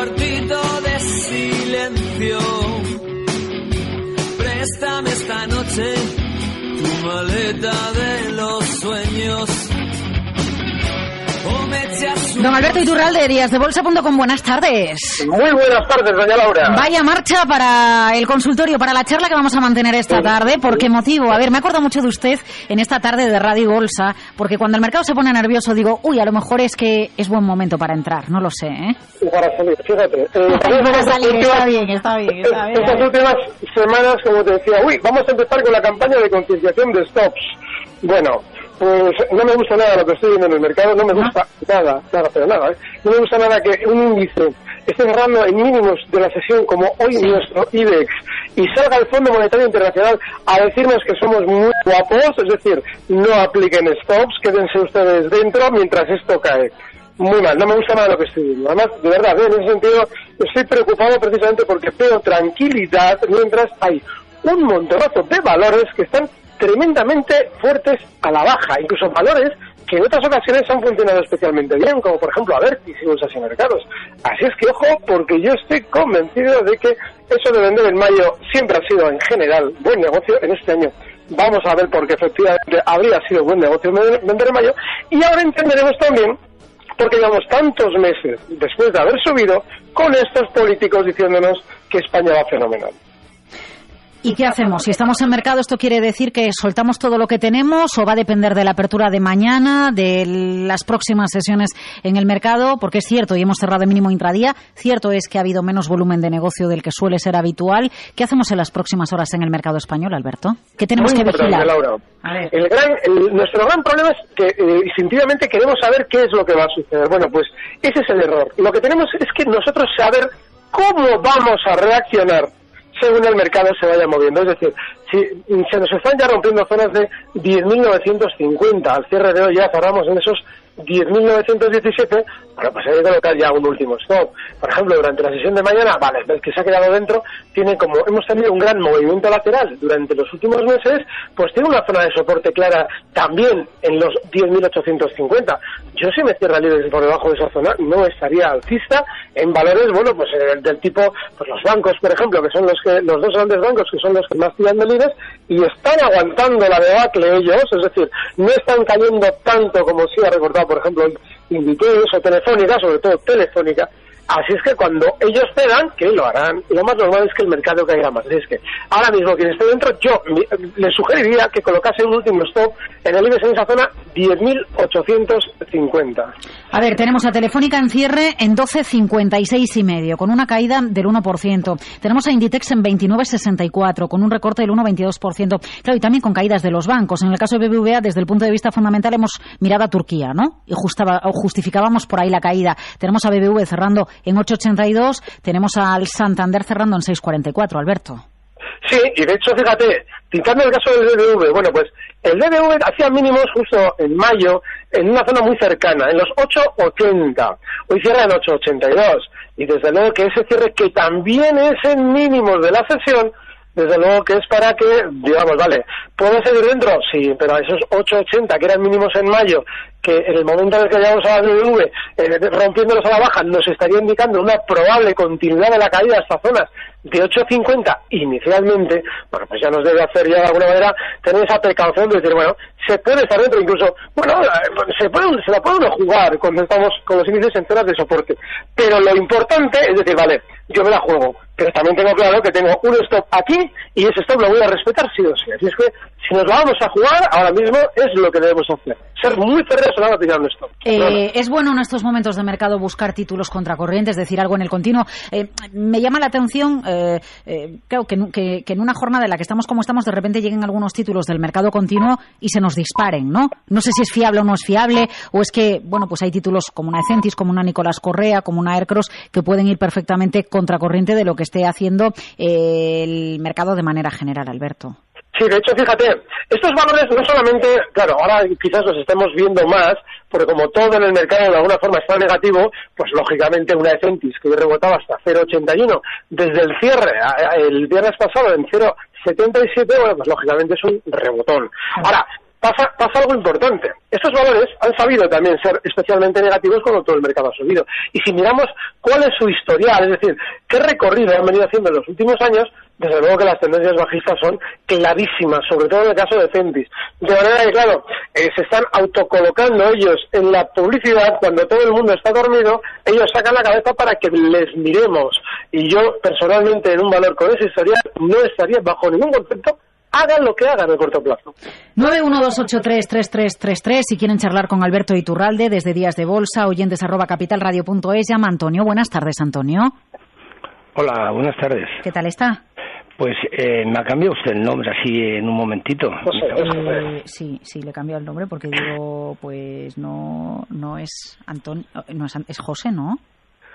cuartito de silencio. Préstame esta noche tu maleta de los sueños. Don Alberto Iturralde, Días de Bolsa.com, buenas tardes. Muy buenas tardes, doña Laura. Vaya marcha para el consultorio, para la charla que vamos a mantener esta tarde. ¿Por qué motivo? A ver, me acuerdo mucho de usted en esta tarde de Radio Bolsa, porque cuando el mercado se pone nervioso digo, uy, a lo mejor es que es buen momento para entrar, no lo sé, ¿eh? Y para salir, fíjate. eh, Para salir, últimas- está bien, está bien, está bien. Estas últimas semanas, como te decía, uy, vamos a empezar con la campaña de concienciación de stops. Bueno, pues no me gusta nada lo que estoy viendo en el mercado, no me gusta nada, nada, pero nada, ¿eh? No me gusta nada que un índice esté cerrando en mínimos de la sesión como hoy nuestro IBEX y salga el Fondo Monetario Internacional a decirnos que somos muy guapos, es decir, no apliquen stops, quédense ustedes dentro mientras esto cae. Muy mal, no me gusta nada lo que estoy viendo. Además, de verdad, ¿eh? en ese sentido, estoy preocupado precisamente porque veo tranquilidad mientras hay un montonazo de valores que están tremendamente fuertes a la baja, incluso valores que en otras ocasiones han funcionado especialmente bien, como por ejemplo Avertis y Bolsas y Mercados. Así es que ojo, porque yo estoy convencido de que eso de vender en mayo siempre ha sido en general buen negocio en este año. Vamos a ver porque efectivamente habría sido buen negocio vender en mayo y ahora entenderemos también porque llevamos tantos meses después de haber subido con estos políticos diciéndonos que España va fenomenal. ¿Y qué hacemos? Si estamos en mercado, ¿esto quiere decir que soltamos todo lo que tenemos o va a depender de la apertura de mañana, de las próximas sesiones en el mercado? Porque es cierto, y hemos cerrado el mínimo intradía, cierto es que ha habido menos volumen de negocio del que suele ser habitual. ¿Qué hacemos en las próximas horas en el mercado español, Alberto? ¿Qué tenemos Muy que vigilar? Laura. A ver. El gran, el- nuestro gran problema es que eh, instintivamente queremos saber qué es lo que va a suceder. Bueno, pues ese es el error. Lo que tenemos es que nosotros saber cómo vamos a reaccionar según el mercado se vaya moviendo. Es decir, si se nos están ya rompiendo zonas de 10.950, al cierre de hoy ya cerramos en esos 10.917, bueno, pues hay que colocar ya un último stop. Por ejemplo, durante la sesión de mañana, vale, el que se ha quedado dentro tiene como, hemos tenido un gran movimiento lateral durante los últimos meses, pues tiene una zona de soporte clara también en los 10.850. Yo si me cierra libre por debajo de esa zona, no estaría alcista en valores, bueno, pues eh, del, tipo, pues los bancos, por ejemplo, que son los que, los dos grandes bancos que son los que más tiran de libres y están aguantando la debacle ellos, es decir, no están cayendo tanto como sí ha recordado, por ejemplo, Inditex o Telefónica, sobre todo Telefónica, Así es que cuando ellos cedan, que lo harán, lo más normal es que el mercado caiga más. Es que ahora mismo quien esté dentro, yo mi- le sugeriría que colocase un último stop en el IBEX en esa zona 10.850. A ver, tenemos a Telefónica en cierre en 12.56 y medio, con una caída del 1%. Tenemos a Inditex en 29.64, con un recorte del 1,22%. Claro, y también con caídas de los bancos. En el caso de BBVA, desde el punto de vista fundamental, hemos mirado a Turquía, ¿no? Y justaba- justificábamos por ahí la caída. Tenemos a BBV cerrando en 8,82, tenemos al Santander cerrando en 6,44, Alberto. Sí, y de hecho, fíjate, citando el caso del BBV, bueno, pues el BBV hacía mínimos justo en mayo en una zona muy cercana, en los 8,80. Hoy cierra en 8,82. Y desde luego que ese cierre, que también es en mínimos de la sesión, desde luego que es para que, digamos, vale, ¿puede seguir dentro? Sí, pero a esos 8,80 que eran mínimos en mayo, que en el momento en el que llegamos a la BBV, eh, rompiéndolos a la baja, nos estaría indicando una probable continuidad de la caída a estas zonas de 8,50 inicialmente, bueno, pues ya nos debe hacer ya de alguna manera tener esa precaución de decir, bueno, se puede estar dentro, incluso, bueno, eh, se, puede, se la puede uno jugar cuando estamos con los índices en zonas de soporte, pero lo importante es decir, vale, yo me la juego, pero también tengo claro que tengo un stop aquí y ese stop lo voy a respetar sí o sí. Así es que si nos vamos a jugar, ahora mismo es lo que debemos hacer. Ser muy férreos a la hora de tirar un stop. Eh, es bueno en estos momentos de mercado buscar títulos contracorrientes, decir algo en el continuo. Eh, me llama la atención, eh, claro, que, que, en una jornada en la que estamos como estamos, de repente lleguen algunos títulos del mercado continuo y se nos disparen, ¿no? No sé si es fiable o no es fiable, o es que, bueno, pues hay títulos como una Ecentis, como una Nicolás Correa, como una Aircross, que pueden ir perfectamente contracorriente de lo que esté haciendo el mercado de manera general, Alberto. Sí, de hecho, fíjate, estos valores no solamente, claro, ahora quizás los estemos viendo más, porque como todo en el mercado de alguna forma está negativo, pues lógicamente una Ecentis que rebotaba hasta 0,81 desde el cierre el viernes pasado en 0,77, bueno, pues lógicamente es un rebotón. Ahora, pasa, pasa algo importante. Estos valores han sabido también ser especialmente negativos cuando todo el mercado ha subido. Y si miramos cuál es su historial, es decir, qué recorrido han venido haciendo en los últimos años, desde luego que las tendencias bajistas son clarísimas, sobre todo en el caso de Centis. De manera que, claro, eh, se están autocolocando ellos en la publicidad cuando todo el mundo está dormido, ellos sacan la cabeza para que les miremos. Y yo, personalmente, en un valor con esa historia, no estaría bajo ningún concepto hagan lo que hagan a corto plazo. 912833333 si quieren charlar con Alberto Iturralde desde Días de Bolsa, oyentes arroba capitalradio.es, llama Antonio. Buenas tardes, Antonio. Hola, buenas tardes. ¿Qué tal está? Pues eh, me ha cambiado usted el nombre así en un momentito. Eh, sí, sí, le he cambiado el nombre porque digo, pues no, no es Antonio, no es, es José, ¿no?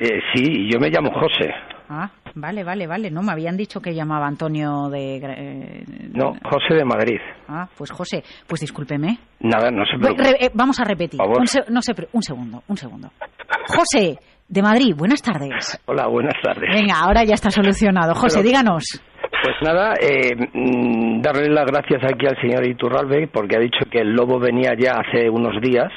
Eh, sí, yo me llamo José. Ah, vale, vale, vale. No, me habían dicho que llamaba Antonio de... Eh, no, José de Madrid. Ah, pues José, pues discúlpeme. Nada, no se preocupe. Eh, vamos a repetir. Un, no sé, un segundo, un segundo. José, de Madrid, buenas tardes. Hola, buenas tardes. Venga, ahora ya está solucionado. José, díganos. Pues nada, eh, mm, darle las gracias aquí al señor Iturralbe porque ha dicho que el lobo venía ya hace unos días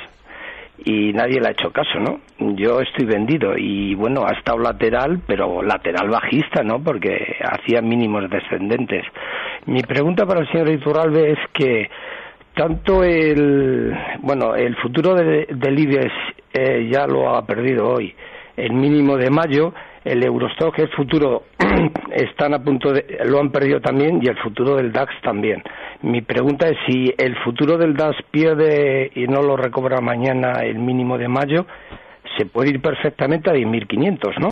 y nadie le ha hecho caso, ¿no? Yo estoy vendido y bueno, ha estado lateral, pero lateral bajista, ¿no? Porque hacía mínimos descendentes. Mi pregunta para el señor Iturralbe es que tanto el bueno el futuro de, del IBEX eh, ya lo ha perdido hoy el mínimo de mayo el Eurostock el futuro están a punto de lo han perdido también y el futuro del DAX también mi pregunta es si el futuro del DAX pierde y no lo recobra mañana el mínimo de mayo se puede ir perfectamente a 10.500 ¿no?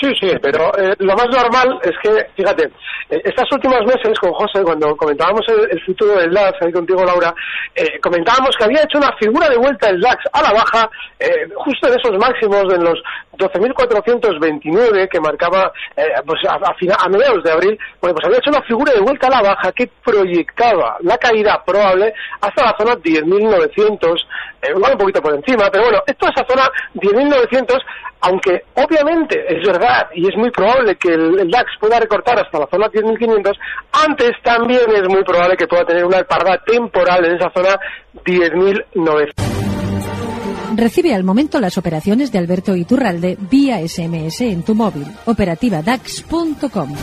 Sí, sí, pero eh, lo más normal es que, fíjate, eh, estas últimas meses con José, cuando comentábamos el, futuro del DAX, ahí contigo Laura, eh, comentábamos que había hecho una figura de vuelta el DAX a la baja, justo en esos máximos de los 12.429 que marcaba pues a, a, mediados de abril, bueno, pues había hecho una figura de vuelta a la baja que proyectaba la caída probable hasta la zona 10.900, igual un poquito por encima, pero bueno, esto esa zona 10.900 aunque obviamente es verdad y es muy probable que el, DAX pueda recortar hasta la zona 10.500, antes también es muy probable que pueda tener una parada temporal en esa zona 10.900. Recibe al momento las operaciones de Alberto Iturralde vía SMS en tu móvil. Operativa DAX.com.